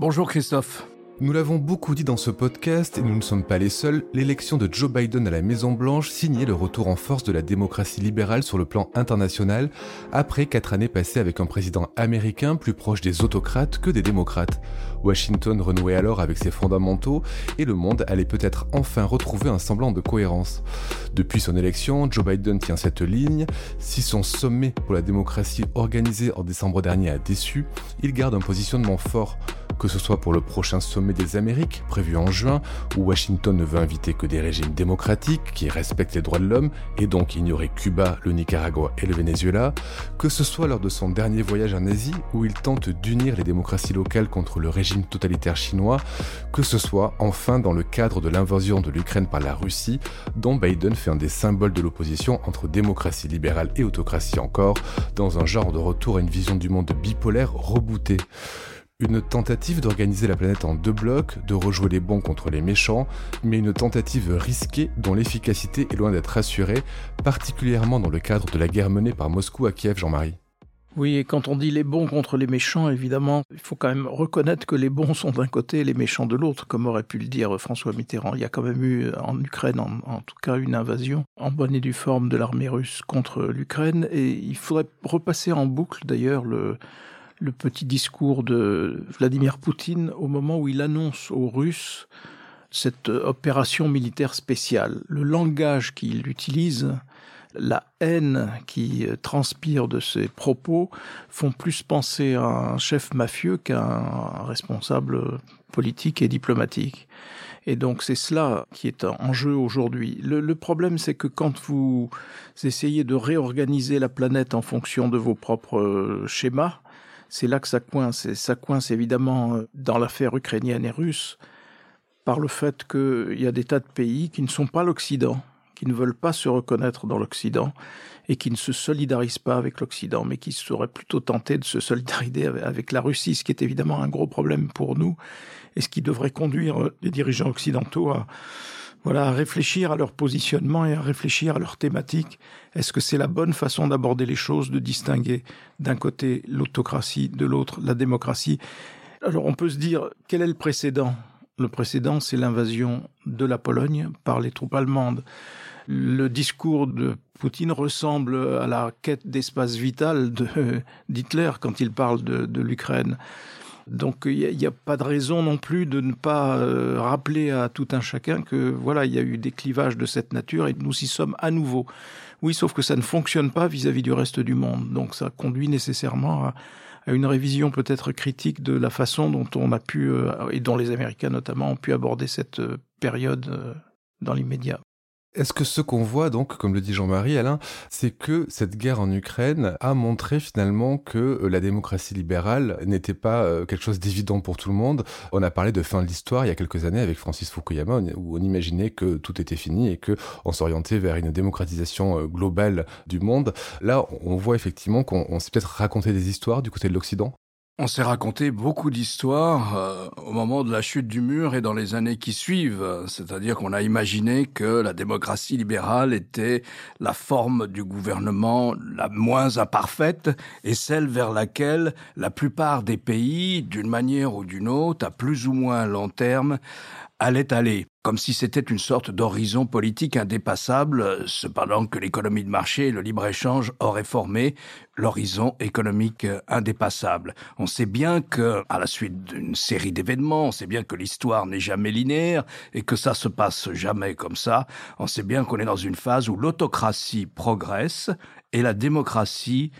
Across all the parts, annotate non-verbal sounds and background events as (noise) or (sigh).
Bonjour Christophe. Nous l'avons beaucoup dit dans ce podcast, et nous ne sommes pas les seuls, l'élection de Joe Biden à la Maison-Blanche signait le retour en force de la démocratie libérale sur le plan international, après quatre années passées avec un président américain plus proche des autocrates que des démocrates. Washington renouait alors avec ses fondamentaux, et le monde allait peut-être enfin retrouver un semblant de cohérence. Depuis son élection, Joe Biden tient cette ligne. Si son sommet pour la démocratie organisé en décembre dernier a déçu, il garde un positionnement fort que ce soit pour le prochain sommet des Amériques, prévu en juin, où Washington ne veut inviter que des régimes démocratiques qui respectent les droits de l'homme et donc ignorer Cuba, le Nicaragua et le Venezuela, que ce soit lors de son dernier voyage en Asie, où il tente d'unir les démocraties locales contre le régime totalitaire chinois, que ce soit enfin dans le cadre de l'invasion de l'Ukraine par la Russie, dont Biden fait un des symboles de l'opposition entre démocratie libérale et autocratie encore, dans un genre de retour à une vision du monde bipolaire rebootée. Une tentative d'organiser la planète en deux blocs, de rejouer les bons contre les méchants, mais une tentative risquée dont l'efficacité est loin d'être assurée, particulièrement dans le cadre de la guerre menée par Moscou à Kiev, Jean-Marie. Oui, et quand on dit les bons contre les méchants, évidemment, il faut quand même reconnaître que les bons sont d'un côté et les méchants de l'autre, comme aurait pu le dire François Mitterrand. Il y a quand même eu en Ukraine, en, en tout cas, une invasion en bonne et due forme de l'armée russe contre l'Ukraine, et il faudrait repasser en boucle d'ailleurs le, le petit discours de Vladimir Poutine au moment où il annonce aux Russes cette opération militaire spéciale. Le langage qu'il utilise, la haine qui transpire de ses propos font plus penser à un chef mafieux qu'à un responsable politique et diplomatique. Et donc c'est cela qui est en jeu aujourd'hui. Le, le, problème, c'est que quand vous essayez de réorganiser la planète en fonction de vos propres schémas, c'est là que ça coince. Et ça coince évidemment dans l'affaire ukrainienne et russe par le fait qu'il y a des tas de pays qui ne sont pas l'Occident, qui ne veulent pas se reconnaître dans l'Occident et qui ne se solidarisent pas avec l'Occident, mais qui seraient plutôt tentés de se solidariser avec la Russie, ce qui est évidemment un gros problème pour nous et ce qui devrait conduire les dirigeants occidentaux à voilà, réfléchir à leur positionnement et à réfléchir à leur thématique. Est-ce que c'est la bonne façon d'aborder les choses, de distinguer d'un côté l'autocratie, de l'autre la démocratie? Alors on peut se dire, quel est le précédent? Le précédent, c'est l'invasion de la Pologne par les troupes allemandes. Le discours de Poutine ressemble à la quête d'espace vital (laughs) d'Hitler quand il parle de l'Ukraine. Donc il n'y a, pas de raison non plus de ne pas euh, rappeler à tout un chacun que voilà, il y a eu des clivages de cette nature et nous y sommes à nouveau. Oui, sauf que ça ne fonctionne pas vis-à-vis -vis du reste du monde. Donc ça conduit nécessairement à, une révision peut-être critique de la façon dont on a pu, euh, et dont les Américains notamment, ont pu aborder cette euh, période dans l'immédiat. Est-ce que ce qu'on voit donc, comme le dit Jean-Marie Alain, c'est que cette guerre en Ukraine a montré finalement que la démocratie libérale n'était pas quelque chose d'évident pour tout le monde On a parlé de fin de l'histoire il y a quelques années avec Francis Fukuyama, où on imaginait que tout était fini et que on s'orientait vers une démocratisation globale du monde. Là, on voit effectivement qu'on s'est peut-être raconté des histoires du côté de l'Occident. On s'est raconté beaucoup d'histoires euh, au moment de la chute du mur et dans les années qui suivent. C'est-à-dire qu'on a imaginé que la démocratie libérale était la forme du gouvernement la moins imparfaite et celle vers laquelle la plupart des pays, d'une manière ou d'une autre, à plus ou moins long terme, allait aller, comme si c'était une sorte d'horizon politique indépassable, cependant que l'économie de marché et le libre-échange auraient formé l'horizon économique indépassable. On sait bien que, à la suite d'une série d'événements, on sait bien que l'histoire n'est jamais linéaire et que ça se passe jamais comme ça. On sait bien qu'on est dans une phase où l'autocratie progresse et la démocratie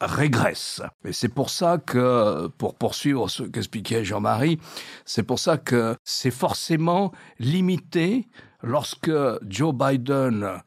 régresse. Et c'est pour ça que, pour poursuivre ce qu'expliquait Jean-Marie, c'est pour ça que c'est forcément limité lorsque Joe Biden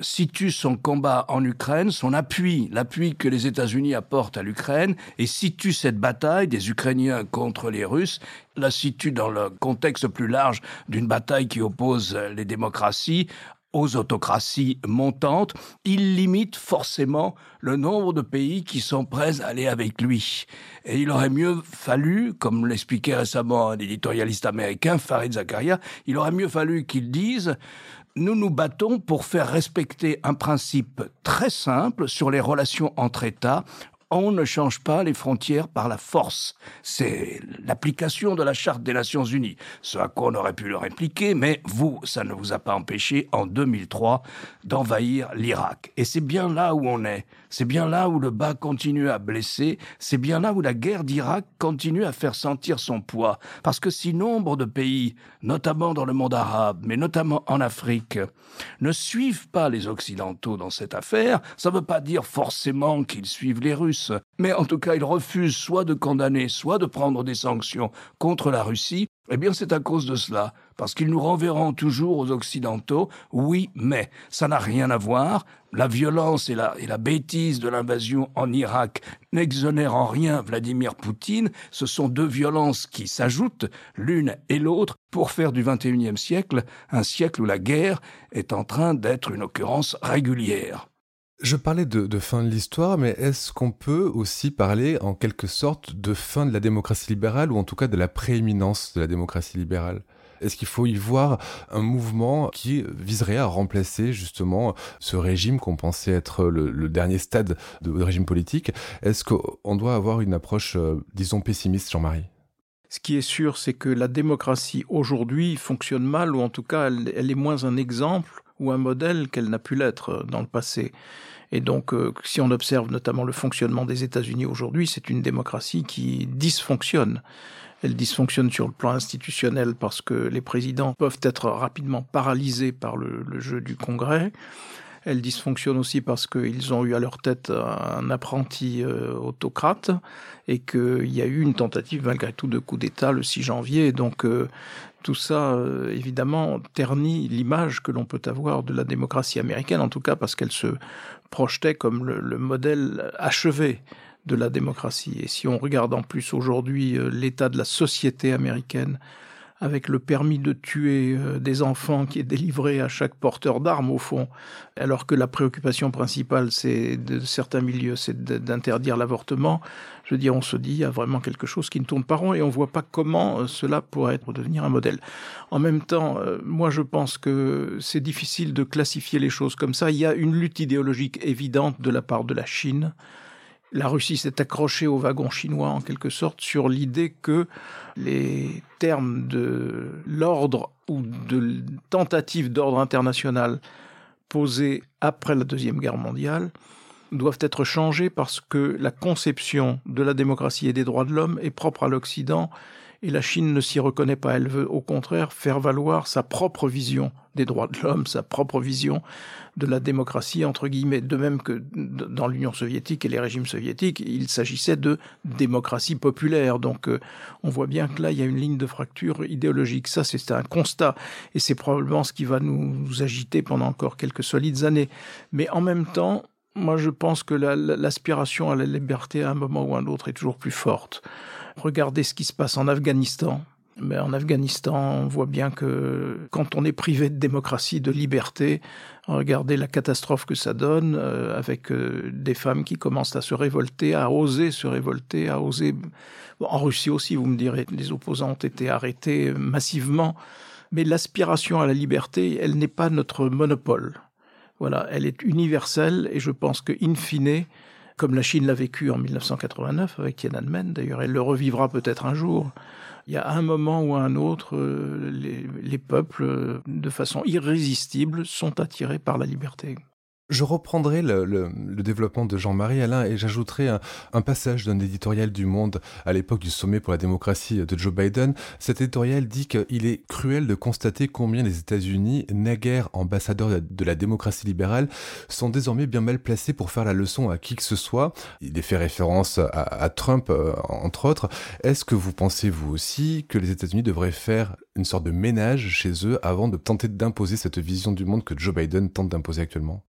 situe son combat en Ukraine, son appui, l'appui que les États-Unis apportent à l'Ukraine, et situe cette bataille des Ukrainiens contre les Russes, la situe dans le contexte plus large d'une bataille qui oppose les démocraties aux autocraties montantes, il limite forcément le nombre de pays qui sont prêts à aller avec lui. Et il aurait mieux fallu, comme l'expliquait récemment un éditorialiste américain, Farid Zakaria, il aurait mieux fallu qu'il dise nous nous battons pour faire respecter un principe très simple sur les relations entre États on ne change pas les frontières par la force. C'est l'application de la Charte des Nations Unies. Ce à quoi on aurait pu le répliquer, mais vous, ça ne vous a pas empêché, en 2003, d'envahir l'Irak. Et c'est bien là où on est. C'est bien là où le bas continue à blesser. C'est bien là où la guerre d'Irak continue à faire sentir son poids. Parce que si nombre de pays, notamment dans le monde arabe, mais notamment en Afrique, ne suivent pas les Occidentaux dans cette affaire, ça ne veut pas dire forcément qu'ils suivent les Russes mais en tout cas ils refusent soit de condamner, soit de prendre des sanctions contre la Russie, eh bien c'est à cause de cela, parce qu'ils nous renverront toujours aux Occidentaux, oui, mais ça n'a rien à voir, la violence et la, bêtise de l'invasion en Irak n'exonèrent en rien Vladimir Poutine, ce sont deux violences qui s'ajoutent l'une et l'autre. Pour faire du XXIe siècle un siècle où la guerre est en train d'être une occurrence régulière. Je parlais de, fin de l'histoire, mais est-ce qu'on peut aussi parler en quelque sorte de fin de la démocratie libérale, ou en tout cas de la prééminence de la démocratie libérale? Est-ce qu'il faut y voir un mouvement qui viserait à remplacer justement ce régime qu'on pensait être le, dernier stade de, régime politique? Est-ce qu'on doit avoir une approche, euh, disons, pessimiste, Jean-Marie? Ce qui est sûr, c'est que la démocratie aujourd'hui fonctionne mal, ou en tout cas, elle est moins un exemple ou un modèle qu'elle n'a pu l'être euh, dans le passé. Et donc, euh, si on observe notamment le fonctionnement des États-Unis aujourd'hui, c'est une démocratie qui dysfonctionne. Elle dysfonctionne sur le plan institutionnel parce que les présidents peuvent être rapidement paralysés par le, jeu du Congrès. Elle dysfonctionne aussi parce qu'ils ont eu à leur tête un apprenti euh, autocrate et qu'il y a eu une tentative malgré tout de coup d'État le 6 janvier. Donc euh, tout ça, euh, évidemment, ternit l'image que l'on peut avoir de la démocratie américaine, en tout cas parce qu'elle se projetait comme le modèle achevé de la démocratie. Et si on regarde en plus aujourd'hui l'état de la société américaine, avec le permis de tuer euh, des enfants qui est délivré à chaque porteur d'armes au fond, alors que la préoccupation principale c'est de certains milieux, c'est d'interdire l'avortement. Je veux dire, on se dit il y a vraiment quelque chose qui ne tourne pas rond et on voit pas comment euh, cela pourrait devenir un modèle. En même temps, euh, moi je pense que c'est difficile de classifier les choses comme ça. Il y a une lutte idéologique évidente de la part de la Chine la Russie s'est accrochée au wagon chinois en quelque sorte sur l'idée que les termes de l'ordre ou de tentative d'ordre international posés après la Deuxième Guerre mondiale doivent être changés parce que la conception de la démocratie et des droits de l'homme est propre à l'Occident et la Chine ne s'y reconnaît pas. Elle veut au contraire faire valoir sa propre vision des droits de l'homme, sa propre vision de la démocratie, entre guillemets, de même que dans l'Union soviétique et les régimes soviétiques, il s'agissait de démocratie populaire. Donc euh, on voit bien que là, il y a une ligne de fracture idéologique. Ça, c'est un constat. Et c'est probablement ce qui va nous agiter pendant encore quelques solides années. Mais en même temps, moi, je pense que l'aspiration à la liberté à un moment ou à un autre est toujours plus forte. Regardez ce qui se passe en Afghanistan. Mais en Afghanistan, on voit bien que quand on est privé de démocratie, de liberté, regardez la catastrophe que ça donne euh, avec euh, des femmes qui commencent à se révolter, à oser se révolter, à oser. en Russie aussi, vous me direz, les opposants ont été arrêtés massivement. Mais l'aspiration à la liberté, elle n'est pas notre monopole. Voilà, elle est universelle et je pense que, in fine, comme la Chine l'a vécu en 1989 avec Tiananmen, d'ailleurs, elle le revivra peut-être un jour. Il y a un moment ou un autre, euh, les, les peuples, euh, de façon irrésistible, sont attirés par la liberté. Je reprendrai le, le, développement de Jean-Marie Alain et j'ajouterai un, passage d'un éditorial du Monde à l'époque du sommet pour la démocratie de Joe Biden. Cet éditorial dit qu'il est cruel de constater combien les États-Unis, naguère ambassadeurs de la démocratie libérale, sont désormais bien mal placés pour faire la leçon à qui que ce soit. Il est fait référence à, à Trump, euh, entre autres. Est-ce que vous pensez, vous aussi, que les États-Unis devraient faire une sorte de ménage chez eux avant de tenter d'imposer cette vision du monde que Joe Biden tente d'imposer actuellement?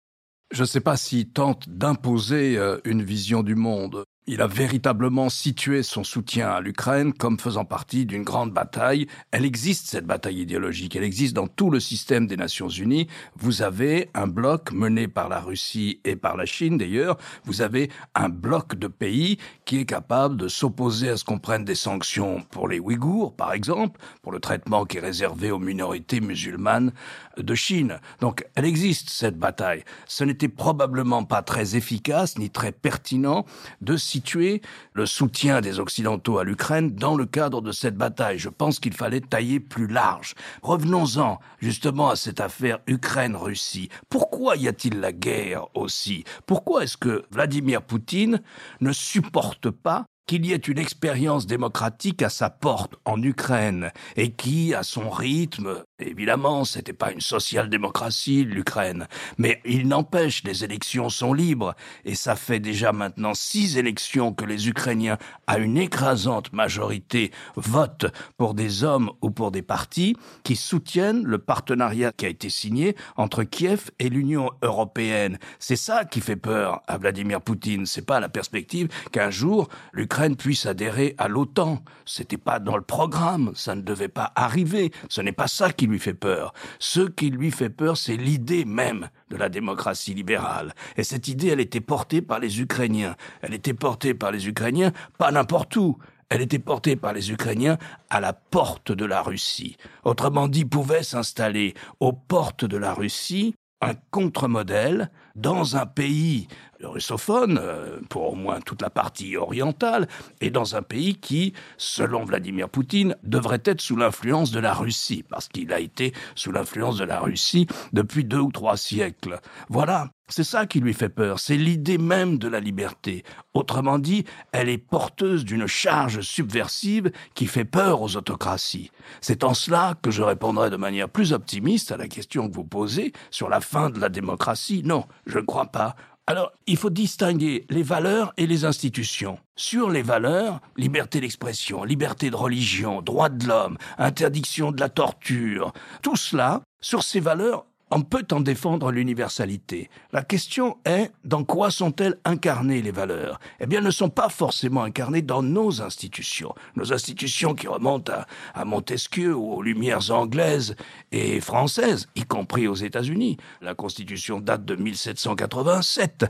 Je ne sais pas s'il tente d'imposer euh, une vision du monde. Il a véritablement situé son soutien à l'Ukraine comme faisant partie d'une grande bataille. Elle existe, cette bataille idéologique. Elle existe dans tout le système des Nations Unies. Vous avez un bloc mené par la Russie et par la Chine, d'ailleurs. Vous avez un bloc de pays qui est capable de s'opposer à ce qu'on prenne des sanctions pour les Ouïghours, par exemple, pour le traitement qui est réservé aux minorités musulmanes de Chine. Donc, elle existe, cette bataille. Ce n'était probablement pas très efficace ni très pertinent de situer le soutien des Occidentaux à l'Ukraine dans le cadre de cette bataille. Je pense qu'il fallait tailler plus large. Revenons-en justement à cette affaire Ukraine-Russie. Pourquoi y a-t-il la guerre aussi? Pourquoi est-ce que Vladimir Poutine ne supporte pas qu'il y ait une expérience démocratique à sa porte en Ukraine et qui, à son rythme, évidemment, c'était pas une social-démocratie, l'Ukraine, mais il n'empêche, les élections sont libres et ça fait déjà maintenant six élections que les Ukrainiens, à une écrasante majorité, votent pour des hommes ou pour des partis qui soutiennent le partenariat qui a été signé entre Kiev et l'Union européenne. C'est ça qui fait peur à Vladimir Poutine. C'est pas la perspective qu'un jour l'Ukraine puisse adhérer à l'OTAN. C'était pas dans le programme, ça ne devait pas arriver. Ce n'est pas ça qui lui fait peur. Ce qui lui fait peur, c'est l'idée même de la démocratie libérale. Et cette idée, elle était portée par les Ukrainiens. Elle était portée par les Ukrainiens, pas n'importe où. Elle était portée par les Ukrainiens à la porte de la Russie. Autrement dit, pouvait s'installer aux portes de la Russie un contre-modèle dans un pays russophone, euh, pour au moins toute la partie orientale, et dans un pays qui, selon Vladimir Poutine, devrait être sous l'influence de la Russie, parce qu'il a été sous l'influence de la Russie depuis deux ou trois siècles. Voilà, c'est ça qui lui fait peur, c'est l'idée même de la liberté. Autrement dit, elle est porteuse d'une charge subversive qui fait peur aux autocraties. C'est en cela que je répondrai de manière plus optimiste à la question que vous posez sur la fin de la démocratie. Non, je ne crois pas. Alors, il faut distinguer les valeurs et les institutions. Sur les valeurs, liberté d'expression, liberté de religion, droit de l'homme, interdiction de la torture, tout cela, sur ces valeurs, on peut en défendre l'universalité. La question est, dans quoi sont-elles incarnées les valeurs? Eh bien, elles ne sont pas forcément incarnées dans nos institutions. Nos institutions qui remontent à, Montesquieu ou aux Lumières anglaises et françaises, y compris aux États-Unis. La Constitution date de 1787.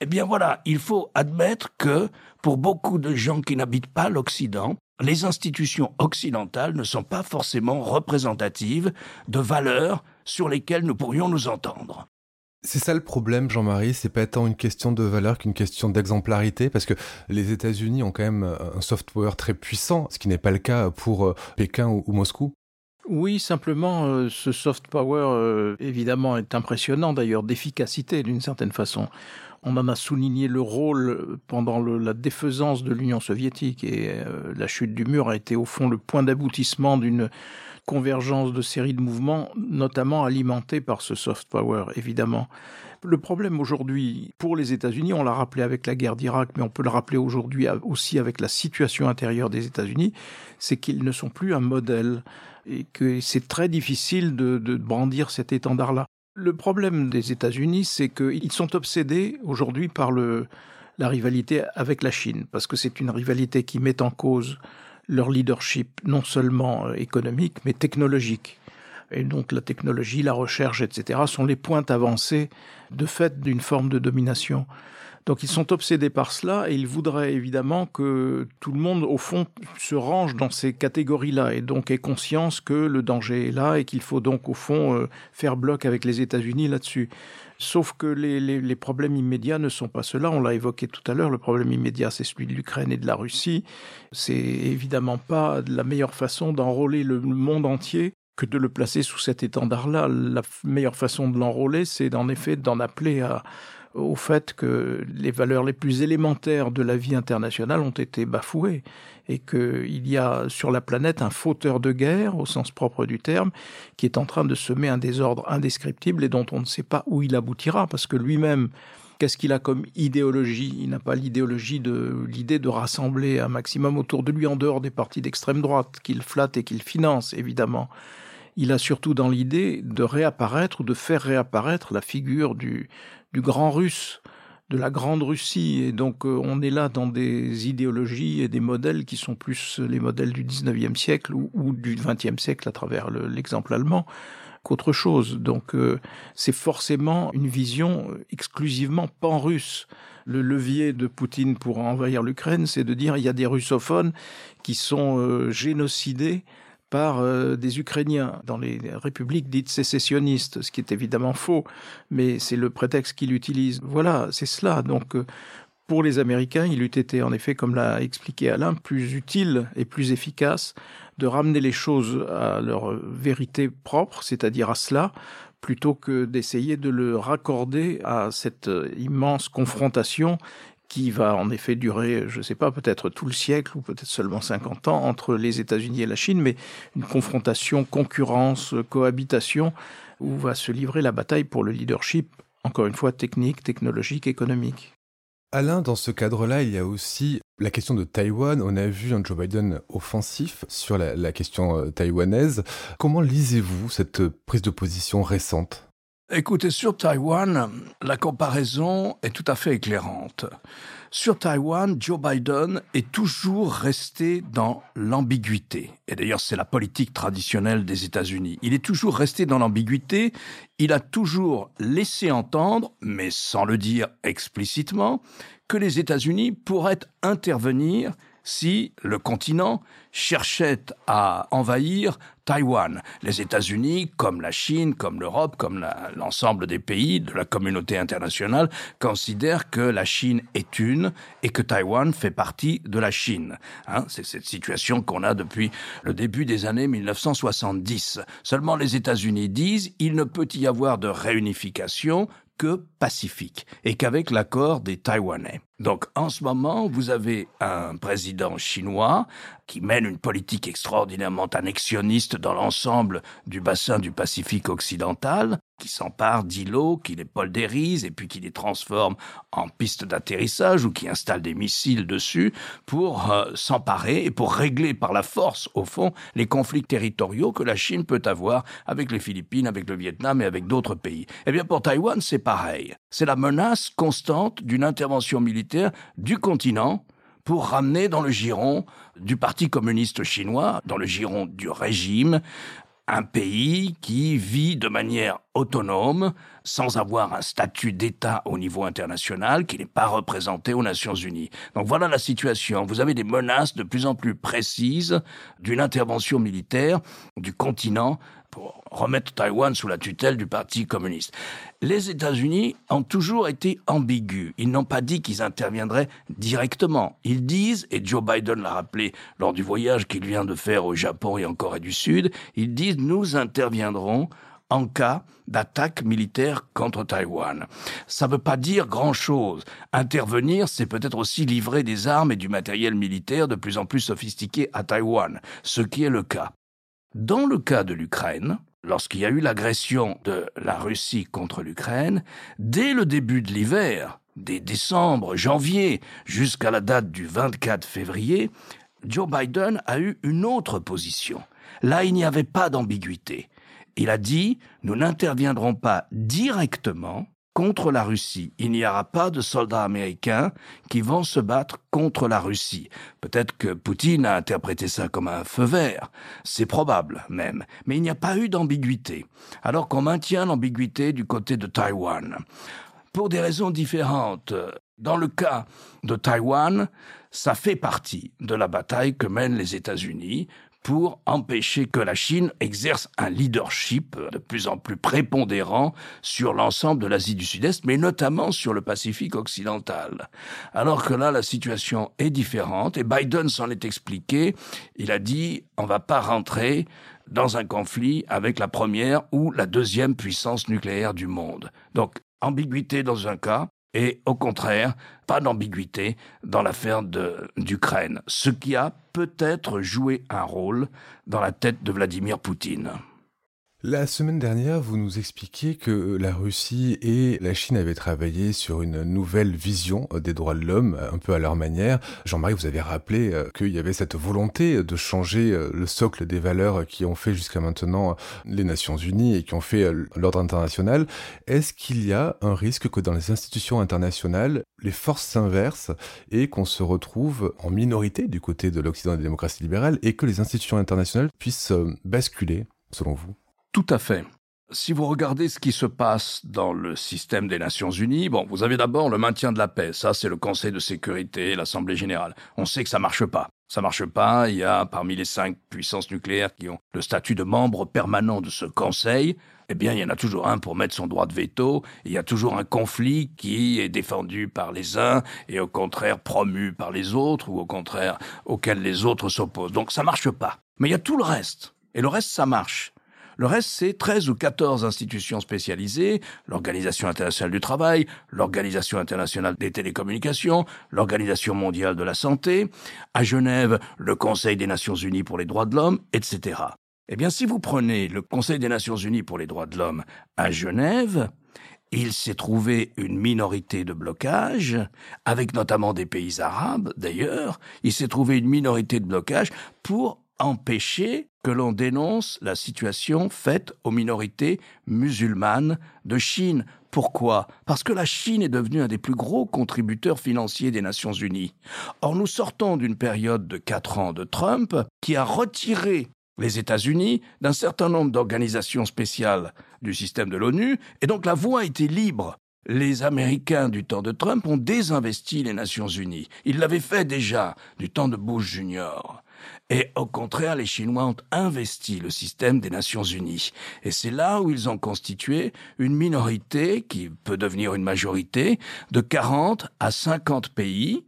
Eh bien voilà, il faut admettre que pour beaucoup de gens qui n'habitent pas l'Occident, les institutions occidentales ne sont pas forcément représentatives de valeurs sur lesquelles nous pourrions nous entendre. C'est ça le problème, Jean-Marie, c'est pas tant une question de valeur qu'une question d'exemplarité, parce que les États-Unis ont quand même un soft power très puissant, ce qui n'est pas le cas pour euh, Pékin ou, Moscou. Oui, simplement, euh, ce soft power, euh, évidemment, est impressionnant d'ailleurs d'efficacité d'une certaine façon. On en a souligné le rôle pendant la défaisance de l'Union soviétique et euh, la chute du mur a été au fond le point d'aboutissement d'une convergence de séries de mouvements, notamment alimentés par ce soft power, évidemment. Le problème aujourd'hui pour les États-Unis, on l'a rappelé avec la guerre d'Irak, mais on peut le rappeler aujourd'hui aussi avec la situation intérieure des États-Unis, c'est qu'ils ne sont plus un modèle et que c'est très difficile de, brandir cet étendard-là. Le problème des États-Unis, c'est qu'ils sont obsédés aujourd'hui par la rivalité avec la Chine, parce que c'est une rivalité qui met en cause leur leadership, non seulement euh, économique, mais technologique. Et donc la technologie, la recherche, etc., sont les points avancés de fait d'une forme de domination. Donc ils sont obsédés par cela et ils voudraient évidemment que tout le monde, au fond, se range dans ces catégories-là et donc ait conscience que le danger est là et qu'il faut donc, au fond, euh, faire bloc avec les États-Unis là-dessus. Sauf que les, les, problèmes immédiats ne sont pas ceux-là. On l'a évoqué tout à l'heure. Le problème immédiat, c'est celui de l'Ukraine et de la Russie. C'est évidemment pas la meilleure façon d'enrôler le monde entier que de le placer sous cet étendard-là. La meilleure façon de l'enrôler, c'est en effet d'en appeler à, au fait que les valeurs les plus élémentaires de la vie internationale ont été bafouées et qu'il y a sur la planète un fauteur de guerre, au sens propre du terme, qui est en train de semer un désordre indescriptible et dont on ne sait pas où il aboutira, parce que lui-même, qu'est-ce qu'il a comme idéologie? Il n'a pas l'idéologie de l'idée de rassembler un maximum autour de lui en dehors des partis d'extrême droite qu'il flatte et qu'il finance, évidemment il a surtout dans l'idée de réapparaître ou de faire réapparaître la figure du, du grand russe, de la grande Russie. Et donc euh, on est là dans des idéologies et des modèles qui sont plus les modèles du 19e siècle ou, du 20e siècle à travers l'exemple allemand qu'autre chose. Donc euh, c'est forcément une vision exclusivement pan-russe. Le levier de Poutine pour envahir l'Ukraine, c'est de dire il y a des russophones qui sont euh, génocidés par euh, des Ukrainiens dans les républiques dites sécessionnistes, ce qui est évidemment faux, mais c'est le prétexte qu'il utilise. Voilà, c'est cela. Donc, euh, pour les Américains, il eût été, en effet, comme l'a expliqué Alain, plus utile et plus efficace de ramener les choses à leur vérité propre, c'est-à-dire à cela, plutôt que d'essayer de le raccorder à cette immense confrontation qui va en effet durer, je ne sais pas, peut-être tout le siècle ou peut-être seulement 50 ans entre les États-Unis et la Chine, mais une confrontation, concurrence, cohabitation, où va se livrer la bataille pour le leadership, encore une fois, technique, technologique, économique. Alain, dans ce cadre-là, il y a aussi la question de Taïwan. On a vu un Joe Biden offensif sur la, la question euh, taïwanaise. Comment lisez-vous cette prise de position récente? Écoutez, sur Taïwan, la comparaison est tout à fait éclairante. Sur Taïwan, Joe Biden est toujours resté dans l'ambiguïté. Et d'ailleurs, c'est la politique traditionnelle des États-Unis. Il est toujours resté dans l'ambiguïté. Il a toujours laissé entendre, mais sans le dire explicitement, que les États-Unis pourraient intervenir si le continent cherchait à envahir Taïwan. Les États-Unis, comme la Chine, comme l'Europe, comme l'ensemble des pays de la communauté internationale, considèrent que la Chine est une et que Taïwan fait partie de la Chine. Hein, C'est cette situation qu'on a depuis le début des années 1970. Seulement les États-Unis disent il ne peut y avoir de réunification que pacifique et qu'avec l'accord des Taïwanais. Donc en ce moment, vous avez un président chinois qui mène une politique extraordinairement annexionniste dans l'ensemble du bassin du Pacifique occidental, qui s'empare d'îlots, qui les poldérise et puis qui les transforme en pistes d'atterrissage ou qui installe des missiles dessus pour euh, s'emparer et pour régler par la force, au fond, les conflits territoriaux que la Chine peut avoir avec les Philippines, avec le Vietnam et avec d'autres pays. Eh bien pour Taïwan, c'est pareil. C'est la menace constante d'une intervention militaire du continent pour ramener dans le giron du Parti communiste chinois, dans le giron du régime, un pays qui vit de manière autonome, sans avoir un statut d'État au niveau international, qui n'est pas représenté aux Nations Unies. Donc voilà la situation. Vous avez des menaces de plus en plus précises d'une intervention militaire du continent pour remettre Taïwan sous la tutelle du Parti communiste. Les États-Unis ont toujours été ambigus. Ils n'ont pas dit qu'ils interviendraient directement. Ils disent, et Joe Biden l'a rappelé lors du voyage qu'il vient de faire au Japon et en Corée du Sud, ils disent nous interviendrons en cas d'attaque militaire contre Taïwan. Ça ne veut pas dire grand-chose. Intervenir, c'est peut-être aussi livrer des armes et du matériel militaire de plus en plus sophistiqué à Taïwan, ce qui est le cas. Dans le cas de l'Ukraine, lorsqu'il y a eu l'agression de la Russie contre l'Ukraine, dès le début de l'hiver, dès décembre, janvier, jusqu'à la date du 24 février, Joe Biden a eu une autre position. Là, il n'y avait pas d'ambiguïté. Il a dit, nous n'interviendrons pas directement, contre la Russie. Il n'y aura pas de soldats américains qui vont se battre contre la Russie. Peut-être que Poutine a interprété ça comme un feu vert. C'est probable même. Mais il n'y a pas eu d'ambiguïté. Alors qu'on maintient l'ambiguïté du côté de Taïwan. Pour des raisons différentes. Dans le cas de Taïwan, ça fait partie de la bataille que mènent les États-Unis pour empêcher que la Chine exerce un leadership de plus en plus prépondérant sur l'ensemble de l'Asie du Sud-Est, mais notamment sur le Pacifique occidental. Alors que là, la situation est différente, et Biden s'en est expliqué, il a dit, on va pas rentrer dans un conflit avec la première ou la deuxième puissance nucléaire du monde. Donc, ambiguïté dans un cas, et au contraire, pas d'ambiguïté dans l'affaire d'Ukraine, ce qui a peut-être joué un rôle dans la tête de Vladimir Poutine. La semaine dernière, vous nous expliquiez que la Russie et la Chine avaient travaillé sur une nouvelle vision des droits de l'homme, un peu à leur manière. Jean-Marie, vous avez rappelé euh, qu'il y avait cette volonté de changer euh, le socle des valeurs qui ont fait jusqu'à maintenant les Nations Unies et qui ont fait euh, l'ordre international. Est-ce qu'il y a un risque que dans les institutions internationales, les forces s'inversent et qu'on se retrouve en minorité du côté de l'Occident des démocraties libérales et que les institutions internationales puissent basculer, selon vous? Tout à fait. Si vous regardez ce qui se passe dans le système des Nations Unies, bon, vous avez d'abord le maintien de la paix. Ça, c'est le Conseil de sécurité, l'Assemblée générale. On sait que ça marche pas. Ça marche pas. Il y a parmi les cinq puissances nucléaires qui ont le statut de membre permanent de ce Conseil, eh bien, il y en a toujours un pour mettre son droit de veto. Il y a toujours un conflit qui est défendu par les uns et au contraire promu par les autres ou au contraire auquel les autres s'opposent. Donc, ça marche pas. Mais il y a tout le reste. Et le reste, ça marche. Le reste, c'est 13 ou 14 institutions spécialisées, l'Organisation internationale du travail, l'Organisation internationale des télécommunications, l'Organisation mondiale de la santé, à Genève, le Conseil des Nations unies pour les droits de l'homme, etc. Eh bien, si vous prenez le Conseil des Nations unies pour les droits de l'homme à Genève, il s'est trouvé une minorité de blocage, avec notamment des pays arabes d'ailleurs, il s'est trouvé une minorité de blocage pour empêcher que l'on dénonce la situation faite aux minorités musulmanes de Chine. Pourquoi? Parce que la Chine est devenue un des plus gros contributeurs financiers des Nations Unies. Or, nous sortons d'une période de quatre ans de Trump qui a retiré les États-Unis d'un certain nombre d'organisations spéciales du système de l'ONU, et donc la voie était libre. Les Américains du temps de Trump ont désinvesti les Nations Unies. Ils l'avaient fait déjà du temps de Bush Junior. Et au contraire, les Chinois ont investi le système des Nations Unies. Et c'est là où ils ont constitué une minorité qui peut devenir une majorité de 40 à 50 pays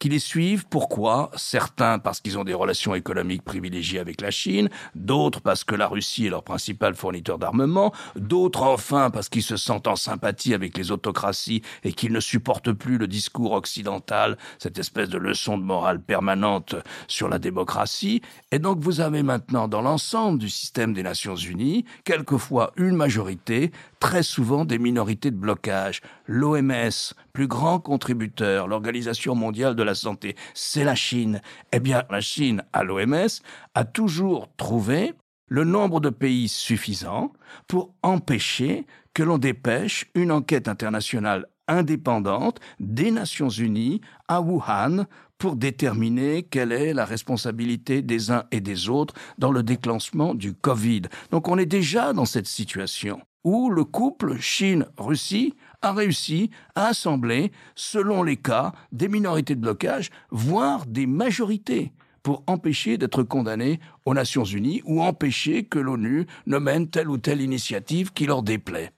qui les suivent. Pourquoi? Certains parce qu'ils ont des relations économiques privilégiées avec la Chine, d'autres parce que la Russie est leur principal fournisseur d'armement, d'autres enfin parce qu'ils se sentent en sympathie avec les autocraties et qu'ils ne supportent plus le discours occidental, cette espèce de leçon de morale permanente sur la démocratie. Et donc vous avez maintenant dans l'ensemble du système des Nations Unies, quelquefois une majorité, très souvent des minorités de blocage. L'OMS, plus grand contributeur, l'Organisation mondiale de la santé, c'est la Chine. Eh bien, la Chine, à l'OMS, a toujours trouvé le nombre de pays suffisant pour empêcher que l'on dépêche une enquête internationale indépendante des Nations Unies à Wuhan pour déterminer quelle est la responsabilité des uns et des autres dans le déclenchement du Covid. Donc on est déjà dans cette situation où le couple Chine-Russie a réussi à assembler, selon les cas, des minorités de blocage, voire des majorités pour empêcher d'être condamnés aux Nations Unies ou empêcher que l'ONU ne mène telle ou telle initiative qui leur déplaît.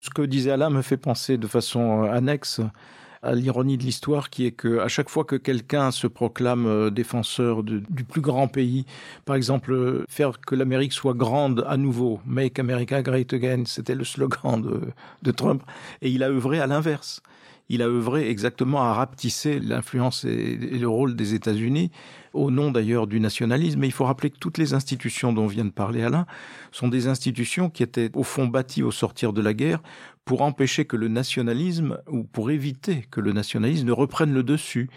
Ce que disait Alain me fait penser de façon euh, annexe à l'ironie de l'histoire qui est que à chaque fois que quelqu'un se proclame euh, défenseur du plus grand pays, par exemple euh, faire que l'Amérique soit grande à nouveau, Make America Great Again, c'était le slogan de, de Trump, et il a œuvré à l'inverse il a œuvré exactement à rapetisser l'influence et, le rôle des États-Unis, au nom d'ailleurs du nationalisme. Mais il faut rappeler que toutes les institutions dont vient de parler Alain sont des institutions qui étaient au fond bâties au sortir de la guerre pour empêcher que le nationalisme, ou pour éviter que le nationalisme ne reprenne le dessus.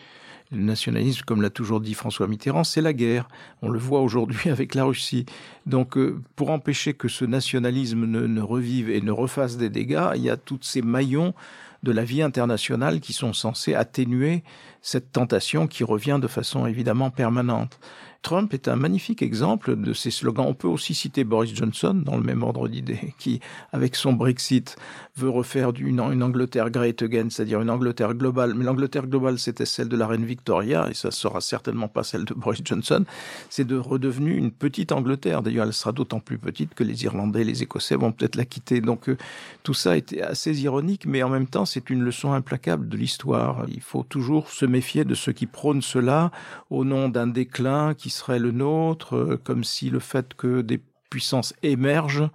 Le nationalisme, comme l'a toujours dit François Mitterrand, c'est la guerre. On le voit aujourd'hui (laughs) avec la Russie. Donc, euh, pour empêcher que ce nationalisme ne, ne, revive et ne refasse des dégâts, il y a tous ces maillons de la vie internationale qui sont censés atténuer cette tentation qui revient de façon évidemment permanente. Trump est un magnifique exemple de ces slogans. On peut aussi citer Boris Johnson dans le même ordre d'idée, (laughs) qui, avec son Brexit, veut refaire une, une Angleterre great again, c'est-à-dire une Angleterre globale. Mais l'Angleterre globale, c'était celle de la reine Victoria, et ça sera certainement pas celle de Boris Johnson. C'est de redevenu une petite Angleterre. D'ailleurs, elle sera d'autant plus petite que les Irlandais, les Écossais vont peut-être la quitter. Donc, euh, tout ça était assez ironique, mais en même temps, c'est une leçon implacable de l'histoire. Il faut toujours se méfier de ceux qui prônent cela au nom d'un déclin qui serait le nôtre, euh, comme si le fait que des puissances émergent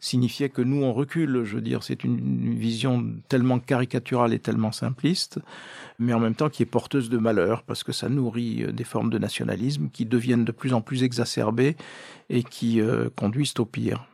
signifiait que nous on recule. Je veux dire, c'est une vision tellement caricaturale et tellement simpliste, mais en même temps qui est porteuse de malheur parce que ça nourrit euh, des formes de nationalisme qui deviennent de plus en plus exacerbées et qui euh, conduisent au pire.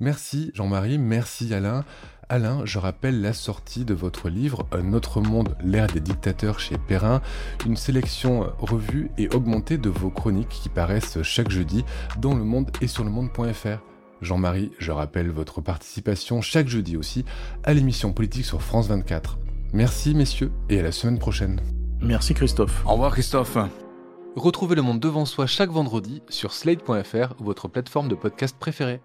Merci Jean-Marie, merci Alain. Alain, je rappelle la sortie de votre livre Un autre monde, l'ère des dictateurs chez Perrin, une sélection revue et augmentée de vos chroniques qui paraissent chaque jeudi dans le monde et sur le monde.fr. Jean-Marie, je rappelle votre participation chaque jeudi aussi à l'émission politique sur France 24. Merci messieurs et à la semaine prochaine. Merci Christophe. Au revoir Christophe. Retrouvez le monde devant soi chaque vendredi sur slate.fr, votre plateforme de podcast préférée.